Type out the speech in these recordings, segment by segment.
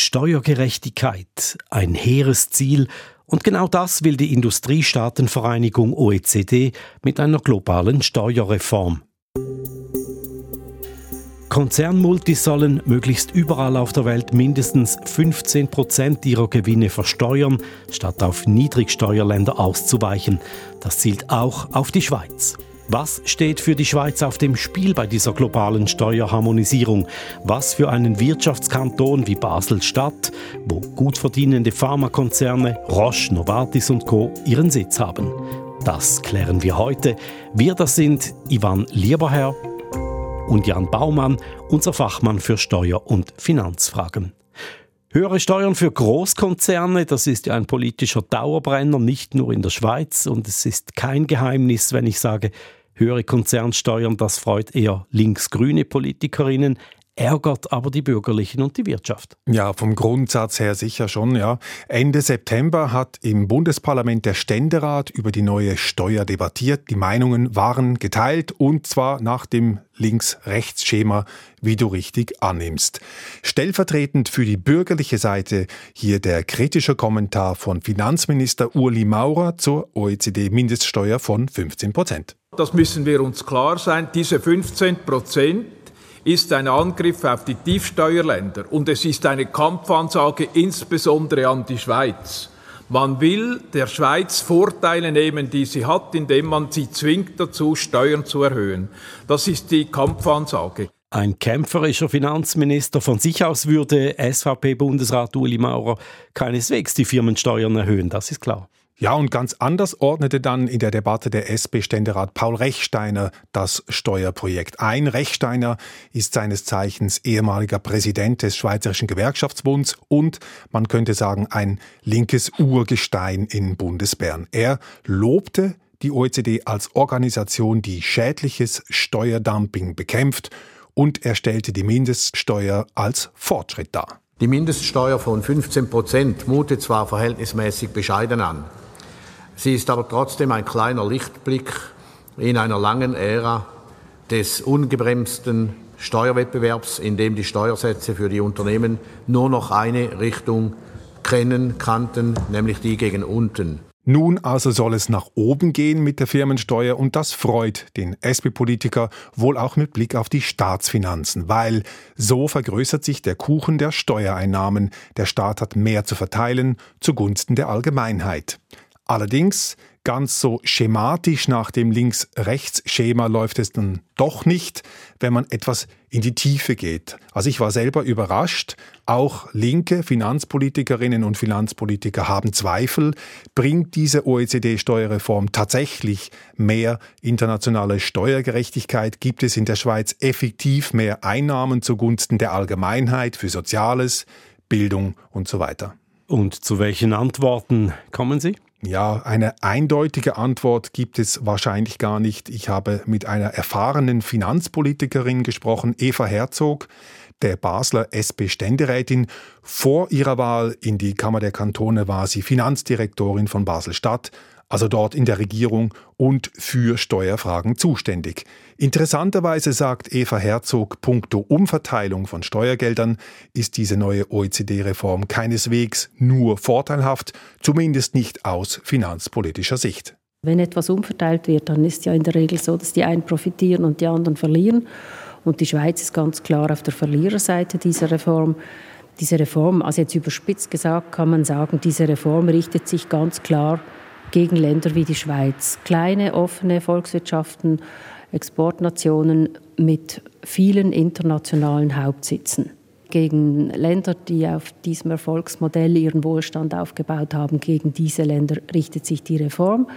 Steuergerechtigkeit, ein hehres Ziel, und genau das will die Industriestaatenvereinigung OECD mit einer globalen Steuerreform. Konzernmultis sollen möglichst überall auf der Welt mindestens 15 Prozent ihrer Gewinne versteuern, statt auf Niedrigsteuerländer auszuweichen. Das zielt auch auf die Schweiz. Was steht für die Schweiz auf dem Spiel bei dieser globalen Steuerharmonisierung? Was für einen Wirtschaftskanton wie Basel-Stadt, wo gut verdienende Pharmakonzerne Roche, Novartis und Co. ihren Sitz haben? Das klären wir heute. Wir das sind Ivan Lieberherr, und Jan Baumann, unser Fachmann für Steuer- und Finanzfragen. Höhere Steuern für Großkonzerne, das ist ja ein politischer Dauerbrenner, nicht nur in der Schweiz. Und es ist kein Geheimnis, wenn ich sage, höhere Konzernsteuern, das freut eher linksgrüne Politikerinnen ärgert aber die Bürgerlichen und die Wirtschaft. Ja, vom Grundsatz her sicher schon, ja. Ende September hat im Bundesparlament der Ständerat über die neue Steuer debattiert. Die Meinungen waren geteilt und zwar nach dem Links-Rechts-Schema, wie du richtig annimmst. Stellvertretend für die bürgerliche Seite hier der kritische Kommentar von Finanzminister Uli Maurer zur OECD-Mindeststeuer von 15 Prozent. Das müssen wir uns klar sein. Diese 15 Prozent ist ein Angriff auf die Tiefsteuerländer und es ist eine Kampfansage insbesondere an die Schweiz. Man will der Schweiz Vorteile nehmen, die sie hat, indem man sie zwingt dazu, Steuern zu erhöhen. Das ist die Kampfansage. Ein kämpferischer Finanzminister von sich aus würde SVP-Bundesrat Uli Maurer keineswegs die Firmensteuern erhöhen, das ist klar. Ja, und ganz anders ordnete dann in der Debatte der SP-Ständerat Paul Rechsteiner das Steuerprojekt ein. Rechsteiner ist seines Zeichens ehemaliger Präsident des Schweizerischen Gewerkschaftsbunds und man könnte sagen ein linkes Urgestein in Bundesbern. Er lobte die OECD als Organisation, die schädliches Steuerdumping bekämpft und er stellte die Mindeststeuer als Fortschritt dar. Die Mindeststeuer von 15 Prozent mutet zwar verhältnismäßig bescheiden an. Sie ist aber trotzdem ein kleiner Lichtblick in einer langen Ära des ungebremsten Steuerwettbewerbs, in dem die Steuersätze für die Unternehmen nur noch eine Richtung kennen, kannten, nämlich die gegen unten. Nun also soll es nach oben gehen mit der Firmensteuer und das freut den SP-Politiker wohl auch mit Blick auf die Staatsfinanzen, weil so vergrößert sich der Kuchen der Steuereinnahmen. Der Staat hat mehr zu verteilen zugunsten der Allgemeinheit. Allerdings ganz so schematisch nach dem Links-Rechts-Schema läuft es dann doch nicht, wenn man etwas in die Tiefe geht. Also ich war selber überrascht. Auch linke Finanzpolitikerinnen und Finanzpolitiker haben Zweifel. Bringt diese OECD-Steuerreform tatsächlich mehr internationale Steuergerechtigkeit? Gibt es in der Schweiz effektiv mehr Einnahmen zugunsten der Allgemeinheit für Soziales, Bildung und so weiter? Und zu welchen Antworten kommen Sie? Ja, eine eindeutige Antwort gibt es wahrscheinlich gar nicht. Ich habe mit einer erfahrenen Finanzpolitikerin gesprochen, Eva Herzog, der Basler SP-Ständerätin. Vor ihrer Wahl in die Kammer der Kantone war sie Finanzdirektorin von Basel-Stadt also dort in der Regierung und für Steuerfragen zuständig. Interessanterweise sagt Eva Herzog, puncto Umverteilung von Steuergeldern ist diese neue OECD-Reform keineswegs nur vorteilhaft, zumindest nicht aus finanzpolitischer Sicht. Wenn etwas umverteilt wird, dann ist ja in der Regel so, dass die einen profitieren und die anderen verlieren. Und die Schweiz ist ganz klar auf der Verliererseite dieser Reform. Diese Reform, also jetzt überspitzt gesagt, kann man sagen, diese Reform richtet sich ganz klar gegen Länder wie die Schweiz. Kleine, offene Volkswirtschaften, Exportnationen mit vielen internationalen Hauptsitzen. Gegen Länder, die auf diesem Erfolgsmodell ihren Wohlstand aufgebaut haben, gegen diese Länder richtet sich die Reform.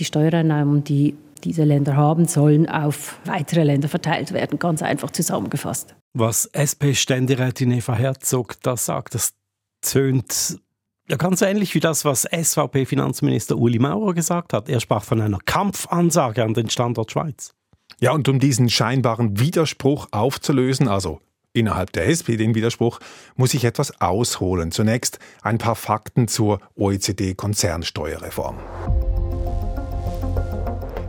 Die Steuereinnahmen, die diese Länder haben, sollen auf weitere Länder verteilt werden, ganz einfach zusammengefasst. Was SP-Ständerätin Eva Herzog da sagt, das tönt ja, ganz ähnlich wie das, was SVP-Finanzminister Uli Maurer gesagt hat. Er sprach von einer Kampfansage an den Standort Schweiz. Ja, und um diesen scheinbaren Widerspruch aufzulösen, also innerhalb der SP den Widerspruch, muss ich etwas ausholen. Zunächst ein paar Fakten zur OECD-Konzernsteuerreform.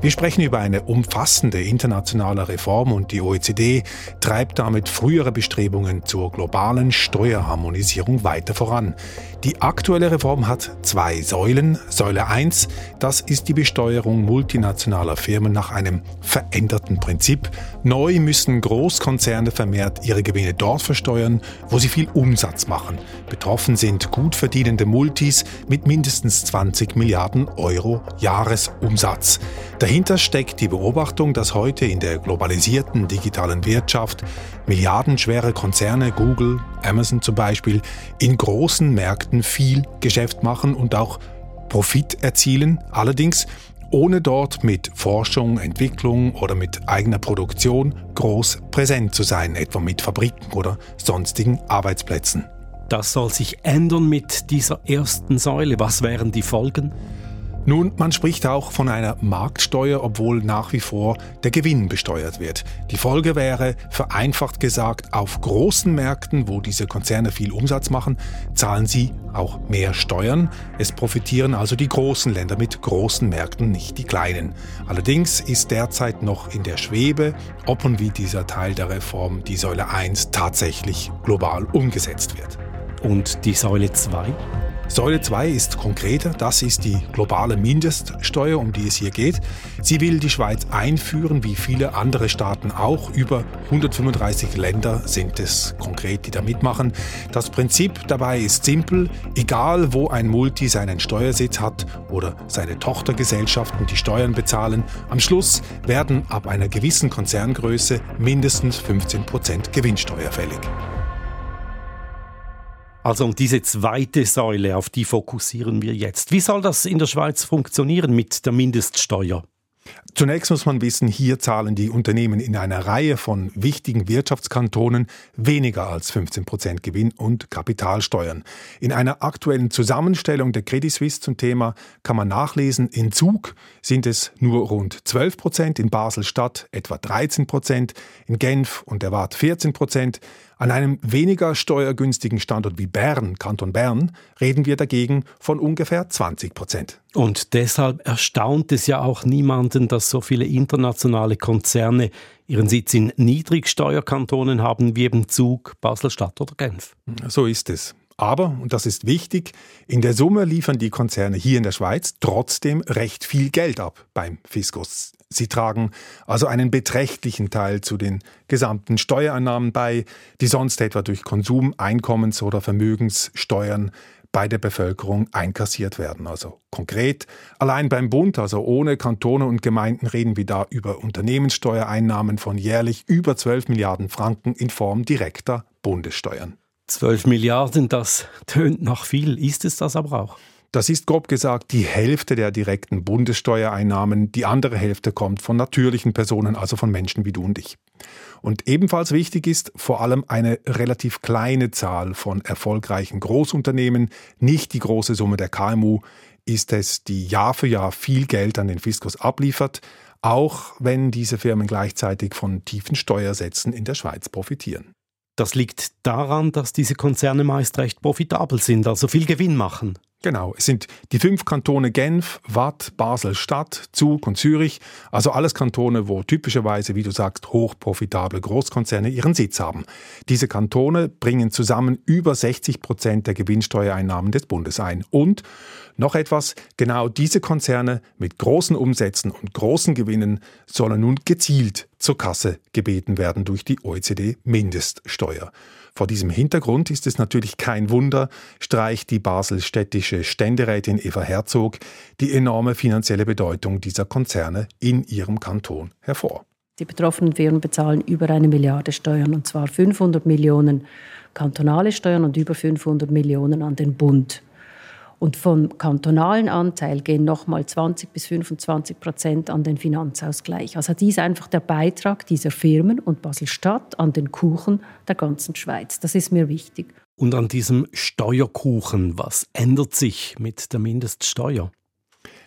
Wir sprechen über eine umfassende internationale Reform und die OECD treibt damit frühere Bestrebungen zur globalen Steuerharmonisierung weiter voran. Die aktuelle Reform hat zwei Säulen. Säule 1, das ist die Besteuerung multinationaler Firmen nach einem veränderten Prinzip. Neu müssen Großkonzerne vermehrt ihre Gewinne dort versteuern, wo sie viel Umsatz machen. Betroffen sind gut verdienende Multis mit mindestens 20 Milliarden Euro Jahresumsatz. Dahinter steckt die Beobachtung, dass heute in der globalisierten digitalen Wirtschaft milliardenschwere Konzerne, Google, Amazon zum Beispiel, in großen Märkten viel Geschäft machen und auch Profit erzielen, allerdings ohne dort mit Forschung, Entwicklung oder mit eigener Produktion groß präsent zu sein, etwa mit Fabriken oder sonstigen Arbeitsplätzen. Das soll sich ändern mit dieser ersten Säule. Was wären die Folgen? Nun, man spricht auch von einer Marktsteuer, obwohl nach wie vor der Gewinn besteuert wird. Die Folge wäre, vereinfacht gesagt, auf großen Märkten, wo diese Konzerne viel Umsatz machen, zahlen sie auch mehr Steuern. Es profitieren also die großen Länder mit großen Märkten, nicht die kleinen. Allerdings ist derzeit noch in der Schwebe, ob und wie dieser Teil der Reform, die Säule 1, tatsächlich global umgesetzt wird. Und die Säule 2? Säule 2 ist konkreter, das ist die globale Mindeststeuer, um die es hier geht. Sie will die Schweiz einführen, wie viele andere Staaten auch. Über 135 Länder sind es konkret, die da mitmachen. Das Prinzip dabei ist simpel. Egal, wo ein Multi seinen Steuersitz hat oder seine Tochtergesellschaften die Steuern bezahlen, am Schluss werden ab einer gewissen Konzerngröße mindestens 15 Prozent Gewinnsteuer fällig. Also um diese zweite Säule, auf die fokussieren wir jetzt. Wie soll das in der Schweiz funktionieren mit der Mindeststeuer? Zunächst muss man wissen, hier zahlen die Unternehmen in einer Reihe von wichtigen Wirtschaftskantonen weniger als 15 Prozent Gewinn- und Kapitalsteuern. In einer aktuellen Zusammenstellung der Credit Suisse zum Thema kann man nachlesen, in Zug sind es nur rund 12 Prozent, in Basel-Stadt etwa 13 Prozent, in Genf und der Wart 14 Prozent. An einem weniger steuergünstigen Standort wie Bern, Kanton Bern, reden wir dagegen von ungefähr 20 Prozent. Und deshalb erstaunt es ja auch niemanden, dass so viele internationale Konzerne ihren Sitz in Niedrigsteuerkantonen haben, wie eben Zug, Basel-Stadt oder Genf. So ist es. Aber, und das ist wichtig, in der Summe liefern die Konzerne hier in der Schweiz trotzdem recht viel Geld ab beim Fiskus. Sie tragen also einen beträchtlichen Teil zu den gesamten Steuereinnahmen bei, die sonst etwa durch Konsum, Einkommens- oder Vermögenssteuern bei der Bevölkerung einkassiert werden. Also konkret, allein beim Bund, also ohne Kantone und Gemeinden, reden wir da über Unternehmenssteuereinnahmen von jährlich über 12 Milliarden Franken in Form direkter Bundessteuern. 12 Milliarden, das tönt nach viel. Ist es das aber auch? Das ist grob gesagt die Hälfte der direkten Bundessteuereinnahmen. Die andere Hälfte kommt von natürlichen Personen, also von Menschen wie du und ich. Und ebenfalls wichtig ist vor allem eine relativ kleine Zahl von erfolgreichen Großunternehmen, nicht die große Summe der KMU, ist es, die Jahr für Jahr viel Geld an den Fiskus abliefert, auch wenn diese Firmen gleichzeitig von tiefen Steuersätzen in der Schweiz profitieren. Das liegt daran, dass diese Konzerne meist recht profitabel sind, also viel Gewinn machen. Genau, es sind die fünf Kantone Genf, Watt, Basel-Stadt, Zug und Zürich, also alles Kantone, wo typischerweise, wie du sagst, hochprofitable Großkonzerne ihren Sitz haben. Diese Kantone bringen zusammen über 60 Prozent der Gewinnsteuereinnahmen des Bundes ein. Und noch etwas, genau diese Konzerne mit großen Umsätzen und großen Gewinnen sollen nun gezielt zur Kasse gebeten werden durch die OECD-Mindeststeuer. Vor diesem Hintergrund ist es natürlich kein Wunder, streicht die baselstädtische Ständerätin Eva Herzog die enorme finanzielle Bedeutung dieser Konzerne in ihrem Kanton hervor. Die betroffenen Firmen bezahlen über eine Milliarde Steuern, und zwar 500 Millionen kantonale Steuern und über 500 Millionen an den Bund. Und vom kantonalen Anteil gehen nochmal 20 bis 25 Prozent an den Finanzausgleich. Also dies ist einfach der Beitrag dieser Firmen und Basel-Stadt an den Kuchen der ganzen Schweiz. Das ist mir wichtig. Und an diesem Steuerkuchen, was ändert sich mit der Mindeststeuer?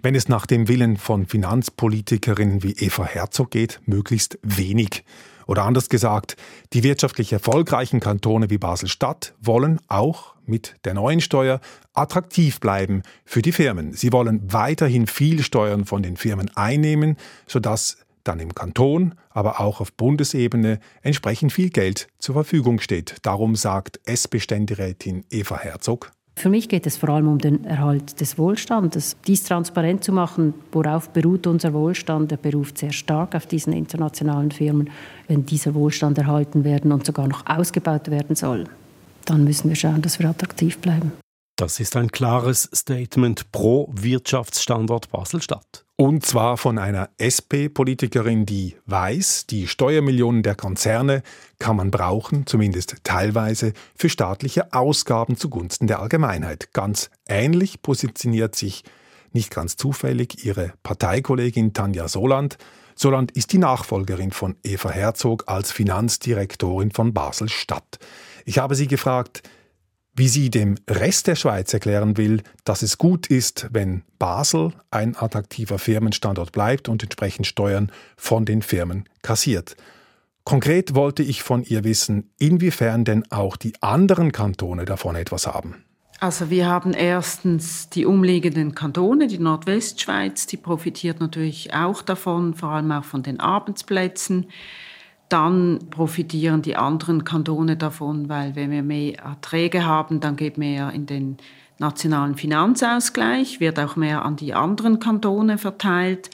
Wenn es nach dem Willen von Finanzpolitikerinnen wie Eva Herzog geht, möglichst wenig. Oder anders gesagt, die wirtschaftlich erfolgreichen Kantone wie Basel-Stadt wollen auch mit der neuen Steuer attraktiv bleiben für die Firmen. Sie wollen weiterhin viel Steuern von den Firmen einnehmen, sodass dann im Kanton, aber auch auf Bundesebene entsprechend viel Geld zur Verfügung steht. Darum sagt SP-Ständerätin Eva Herzog. Für mich geht es vor allem um den Erhalt des Wohlstandes. Dies transparent zu machen, worauf beruht unser Wohlstand, der beruht sehr stark auf diesen internationalen Firmen. Wenn dieser Wohlstand erhalten werden und sogar noch ausgebaut werden soll, dann müssen wir schauen, dass wir attraktiv bleiben. Das ist ein klares Statement pro Wirtschaftsstandort Basel-Stadt. Und zwar von einer SP-Politikerin, die weiß, die Steuermillionen der Konzerne kann man brauchen, zumindest teilweise, für staatliche Ausgaben zugunsten der Allgemeinheit. Ganz ähnlich positioniert sich nicht ganz zufällig ihre Parteikollegin Tanja Soland. Soland ist die Nachfolgerin von Eva Herzog als Finanzdirektorin von Basel-Stadt. Ich habe sie gefragt, wie sie dem Rest der Schweiz erklären will, dass es gut ist, wenn Basel ein attraktiver Firmenstandort bleibt und entsprechend Steuern von den Firmen kassiert. Konkret wollte ich von ihr wissen, inwiefern denn auch die anderen Kantone davon etwas haben. Also wir haben erstens die umliegenden Kantone, die Nordwestschweiz, die profitiert natürlich auch davon, vor allem auch von den Arbeitsplätzen dann profitieren die anderen Kantone davon, weil wenn wir mehr Erträge haben, dann geht mehr in den nationalen Finanzausgleich, wird auch mehr an die anderen Kantone verteilt.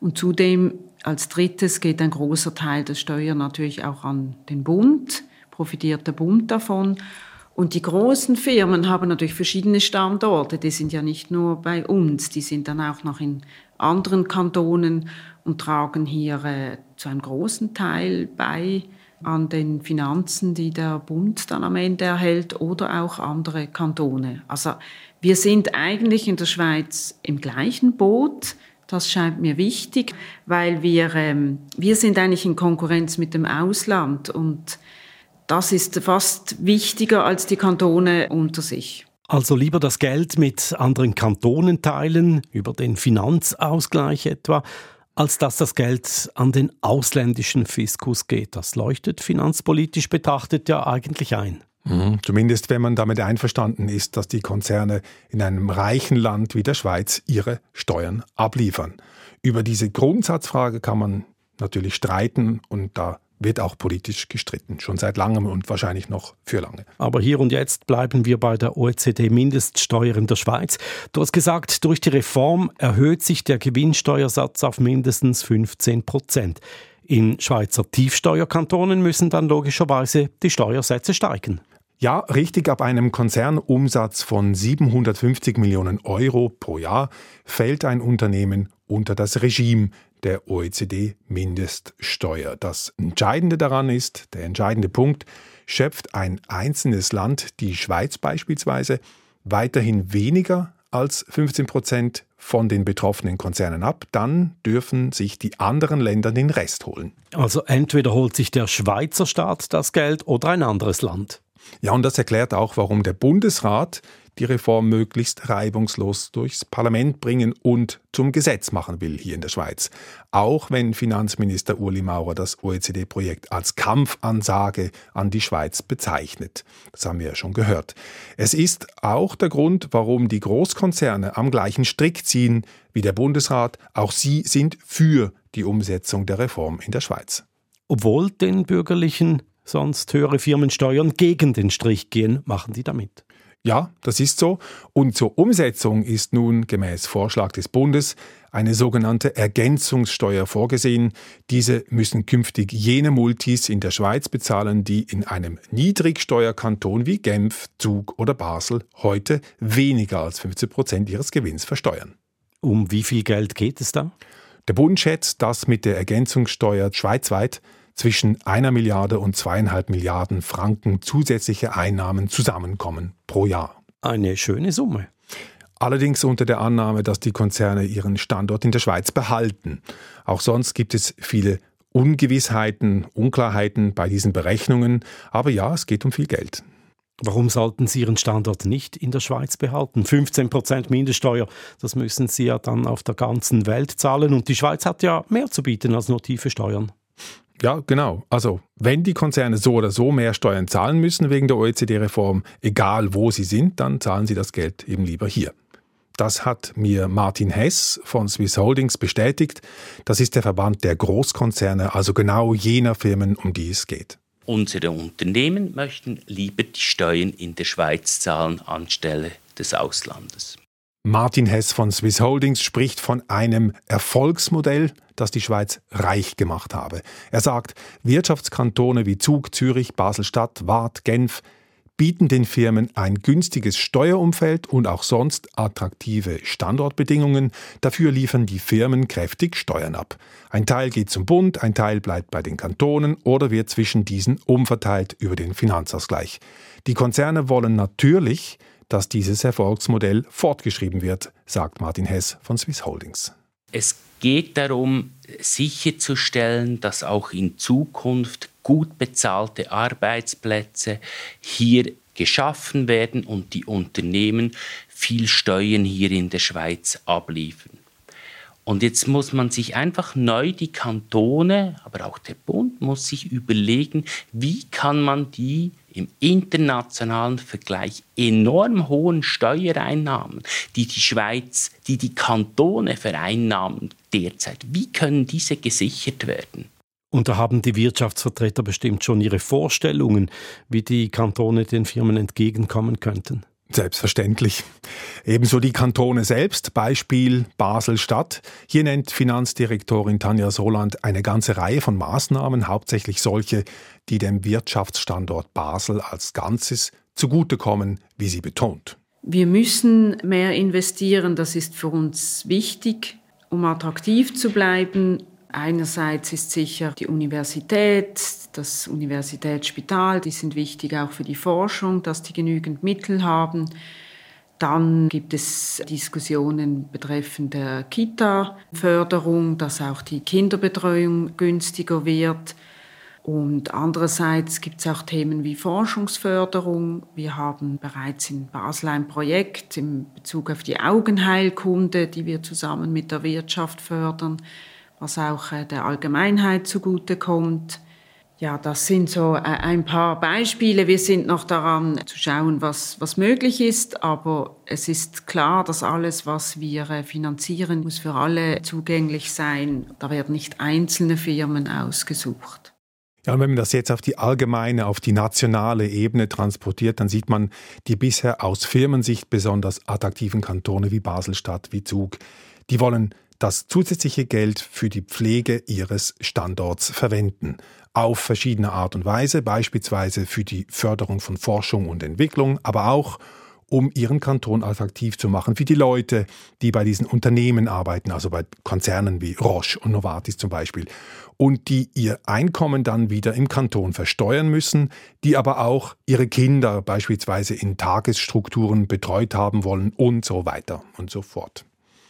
Und zudem als drittes geht ein großer Teil der Steuern natürlich auch an den Bund, profitiert der Bund davon. Und die großen Firmen haben natürlich verschiedene Standorte. Die sind ja nicht nur bei uns, die sind dann auch noch in anderen Kantonen und tragen hier äh, zu einem großen Teil bei an den Finanzen, die der Bund dann am Ende erhält oder auch andere Kantone. Also wir sind eigentlich in der Schweiz im gleichen Boot. Das scheint mir wichtig, weil wir, ähm, wir sind eigentlich in Konkurrenz mit dem Ausland und das ist fast wichtiger als die Kantone unter sich. Also lieber das Geld mit anderen Kantonen teilen, über den Finanzausgleich etwa, als dass das Geld an den ausländischen Fiskus geht. Das leuchtet finanzpolitisch betrachtet ja eigentlich ein. Mhm. Zumindest wenn man damit einverstanden ist, dass die Konzerne in einem reichen Land wie der Schweiz ihre Steuern abliefern. Über diese Grundsatzfrage kann man natürlich streiten und da wird auch politisch gestritten, schon seit langem und wahrscheinlich noch für lange. Aber hier und jetzt bleiben wir bei der OECD-Mindeststeuer in der Schweiz. Du hast gesagt, durch die Reform erhöht sich der Gewinnsteuersatz auf mindestens 15 Prozent. In Schweizer Tiefsteuerkantonen müssen dann logischerweise die Steuersätze steigen. Ja, richtig, ab einem Konzernumsatz von 750 Millionen Euro pro Jahr fällt ein Unternehmen unter das Regime der OECD-Mindeststeuer. Das Entscheidende daran ist, der entscheidende Punkt, schöpft ein einzelnes Land, die Schweiz beispielsweise, weiterhin weniger als 15 Prozent von den betroffenen Konzernen ab, dann dürfen sich die anderen Länder den Rest holen. Also entweder holt sich der Schweizer Staat das Geld oder ein anderes Land. Ja, und das erklärt auch, warum der Bundesrat die Reform möglichst reibungslos durchs Parlament bringen und zum Gesetz machen will hier in der Schweiz. Auch wenn Finanzminister Uli Maurer das OECD-Projekt als Kampfansage an die Schweiz bezeichnet. Das haben wir ja schon gehört. Es ist auch der Grund, warum die Großkonzerne am gleichen Strick ziehen wie der Bundesrat. Auch sie sind für die Umsetzung der Reform in der Schweiz. Obwohl den bürgerlichen sonst höhere Firmensteuern gegen den Strich gehen, machen die damit. Ja, das ist so. Und zur Umsetzung ist nun gemäß Vorschlag des Bundes eine sogenannte Ergänzungssteuer vorgesehen. Diese müssen künftig jene Multis in der Schweiz bezahlen, die in einem Niedrigsteuerkanton wie Genf, Zug oder Basel heute weniger als 15 Prozent ihres Gewinns versteuern. Um wie viel Geld geht es da? Der Bund schätzt, dass mit der Ergänzungssteuer schweizweit zwischen einer Milliarde und zweieinhalb Milliarden Franken zusätzliche Einnahmen zusammenkommen pro Jahr. Eine schöne Summe. Allerdings unter der Annahme, dass die Konzerne ihren Standort in der Schweiz behalten. Auch sonst gibt es viele Ungewissheiten, Unklarheiten bei diesen Berechnungen. Aber ja, es geht um viel Geld. Warum sollten Sie Ihren Standort nicht in der Schweiz behalten? 15 Prozent Mindeststeuer, das müssen Sie ja dann auf der ganzen Welt zahlen. Und die Schweiz hat ja mehr zu bieten als nur tiefe Steuern. Ja, genau. Also wenn die Konzerne so oder so mehr Steuern zahlen müssen wegen der OECD-Reform, egal wo sie sind, dann zahlen sie das Geld eben lieber hier. Das hat mir Martin Hess von Swiss Holdings bestätigt. Das ist der Verband der Großkonzerne, also genau jener Firmen, um die es geht. Unsere Unternehmen möchten lieber die Steuern in der Schweiz zahlen anstelle des Auslandes. Martin Hess von Swiss Holdings spricht von einem Erfolgsmodell, das die Schweiz reich gemacht habe. Er sagt, Wirtschaftskantone wie Zug, Zürich, Basel-Stadt, Waadt, Genf bieten den Firmen ein günstiges Steuerumfeld und auch sonst attraktive Standortbedingungen. Dafür liefern die Firmen kräftig Steuern ab. Ein Teil geht zum Bund, ein Teil bleibt bei den Kantonen oder wird zwischen diesen umverteilt über den Finanzausgleich. Die Konzerne wollen natürlich dass dieses Erfolgsmodell fortgeschrieben wird, sagt Martin Hess von Swiss Holdings. Es geht darum, sicherzustellen, dass auch in Zukunft gut bezahlte Arbeitsplätze hier geschaffen werden und die Unternehmen viel Steuern hier in der Schweiz abliefern. Und jetzt muss man sich einfach neu, die Kantone, aber auch der Bund muss sich überlegen, wie kann man die im internationalen Vergleich enorm hohen Steuereinnahmen, die die Schweiz, die die Kantone vereinnahmen derzeit, wie können diese gesichert werden? Und da haben die Wirtschaftsvertreter bestimmt schon ihre Vorstellungen, wie die Kantone den Firmen entgegenkommen könnten. Selbstverständlich. Ebenso die Kantone selbst, Beispiel Basel-Stadt. Hier nennt Finanzdirektorin Tanja Soland eine ganze Reihe von Maßnahmen, hauptsächlich solche, die dem Wirtschaftsstandort Basel als Ganzes zugutekommen, wie sie betont. Wir müssen mehr investieren, das ist für uns wichtig, um attraktiv zu bleiben Einerseits ist sicher die Universität, das Universitätsspital, die sind wichtig auch für die Forschung, dass die genügend Mittel haben. Dann gibt es Diskussionen betreffend der Kita-Förderung, dass auch die Kinderbetreuung günstiger wird. Und andererseits gibt es auch Themen wie Forschungsförderung. Wir haben bereits in Basel ein Projekt in Bezug auf die Augenheilkunde, die wir zusammen mit der Wirtschaft fördern was auch äh, der Allgemeinheit zugutekommt. Ja, das sind so äh, ein paar Beispiele. Wir sind noch daran zu schauen, was, was möglich ist, aber es ist klar, dass alles, was wir äh, finanzieren, muss für alle zugänglich sein. Da werden nicht einzelne Firmen ausgesucht. Ja, und wenn man das jetzt auf die allgemeine, auf die nationale Ebene transportiert, dann sieht man die bisher aus Firmensicht besonders attraktiven Kantone wie Baselstadt, wie Zug. Die wollen das zusätzliche Geld für die Pflege ihres Standorts verwenden. Auf verschiedene Art und Weise, beispielsweise für die Förderung von Forschung und Entwicklung, aber auch um ihren Kanton attraktiv zu machen für die Leute, die bei diesen Unternehmen arbeiten, also bei Konzernen wie Roche und Novartis zum Beispiel, und die ihr Einkommen dann wieder im Kanton versteuern müssen, die aber auch ihre Kinder beispielsweise in Tagesstrukturen betreut haben wollen und so weiter und so fort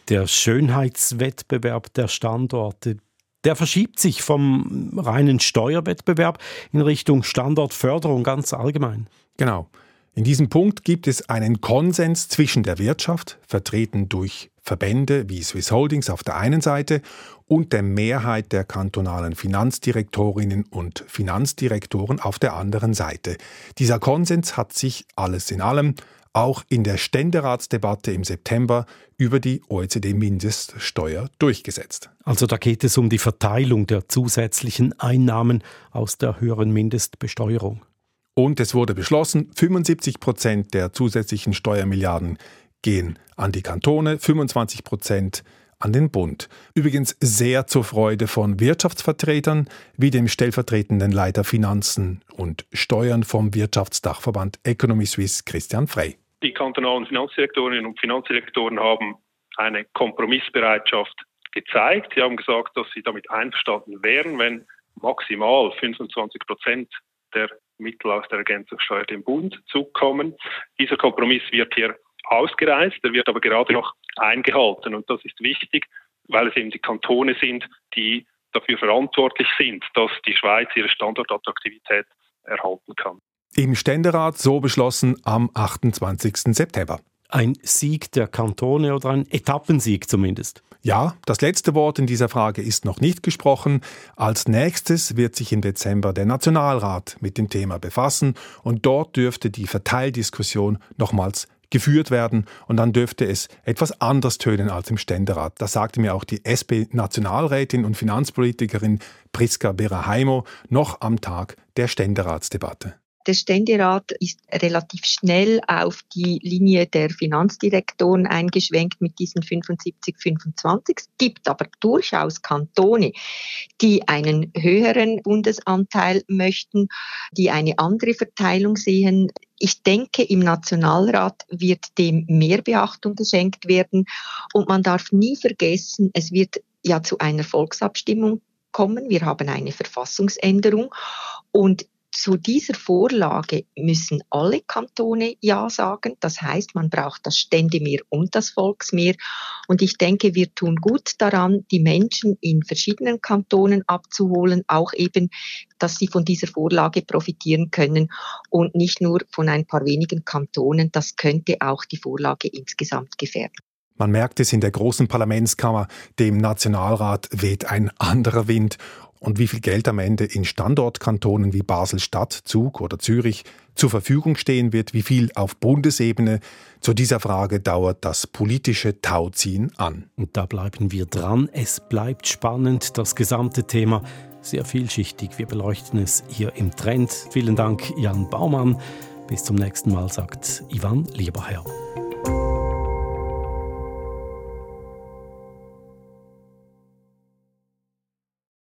der Schönheitswettbewerb der Standorte, der verschiebt sich vom reinen Steuerwettbewerb in Richtung Standortförderung ganz allgemein. Genau. In diesem Punkt gibt es einen Konsens zwischen der Wirtschaft, vertreten durch Verbände wie Swiss Holdings auf der einen Seite, und der Mehrheit der kantonalen Finanzdirektorinnen und Finanzdirektoren auf der anderen Seite. Dieser Konsens hat sich alles in allem auch in der Ständeratsdebatte im September über die OECD-Mindeststeuer durchgesetzt. Also da geht es um die Verteilung der zusätzlichen Einnahmen aus der höheren Mindestbesteuerung. Und es wurde beschlossen, 75 Prozent der zusätzlichen Steuermilliarden gehen an die Kantone, 25 Prozent an den Bund. Übrigens sehr zur Freude von Wirtschaftsvertretern wie dem stellvertretenden Leiter Finanzen und Steuern vom Wirtschaftsdachverband Economy Suisse Christian Frey. Die kantonalen Finanzdirektorinnen und Finanzdirektoren haben eine Kompromissbereitschaft gezeigt. Sie haben gesagt, dass sie damit einverstanden wären, wenn maximal 25 Prozent der Mittel aus der Ergänzungssteuer dem Bund zukommen. Dieser Kompromiss wird hier ausgereist, der wird aber gerade noch eingehalten. Und das ist wichtig, weil es eben die Kantone sind, die dafür verantwortlich sind, dass die Schweiz ihre Standortattraktivität erhalten kann. Im Ständerat so beschlossen am 28. September. Ein Sieg der Kantone oder ein Etappensieg zumindest. Ja, das letzte Wort in dieser Frage ist noch nicht gesprochen. Als nächstes wird sich im Dezember der Nationalrat mit dem Thema befassen und dort dürfte die Verteildiskussion nochmals geführt werden und dann dürfte es etwas anders tönen als im Ständerat. Das sagte mir auch die SP-Nationalrätin und Finanzpolitikerin Priska Beraheimo noch am Tag der Ständeratsdebatte. Der Ständerat ist relativ schnell auf die Linie der Finanzdirektoren eingeschwenkt mit diesen 75-25. Es gibt aber durchaus Kantone, die einen höheren Bundesanteil möchten, die eine andere Verteilung sehen. Ich denke, im Nationalrat wird dem mehr Beachtung geschenkt werden. Und man darf nie vergessen, es wird ja zu einer Volksabstimmung kommen. Wir haben eine Verfassungsänderung. Und zu dieser Vorlage müssen alle Kantone Ja sagen. Das heißt, man braucht das Ständemeer und das Volksmeer. Und ich denke, wir tun gut daran, die Menschen in verschiedenen Kantonen abzuholen, auch eben, dass sie von dieser Vorlage profitieren können und nicht nur von ein paar wenigen Kantonen. Das könnte auch die Vorlage insgesamt gefährden. Man merkt es in der großen Parlamentskammer, dem Nationalrat weht ein anderer Wind und wie viel Geld am Ende in Standortkantonen wie Basel-Stadt, Zug oder Zürich zur Verfügung stehen wird, wie viel auf Bundesebene. Zu dieser Frage dauert das politische Tauziehen an. Und da bleiben wir dran. Es bleibt spannend, das gesamte Thema. Sehr vielschichtig. Wir beleuchten es hier im Trend. Vielen Dank, Jan Baumann. Bis zum nächsten Mal, sagt Ivan Lieberherr.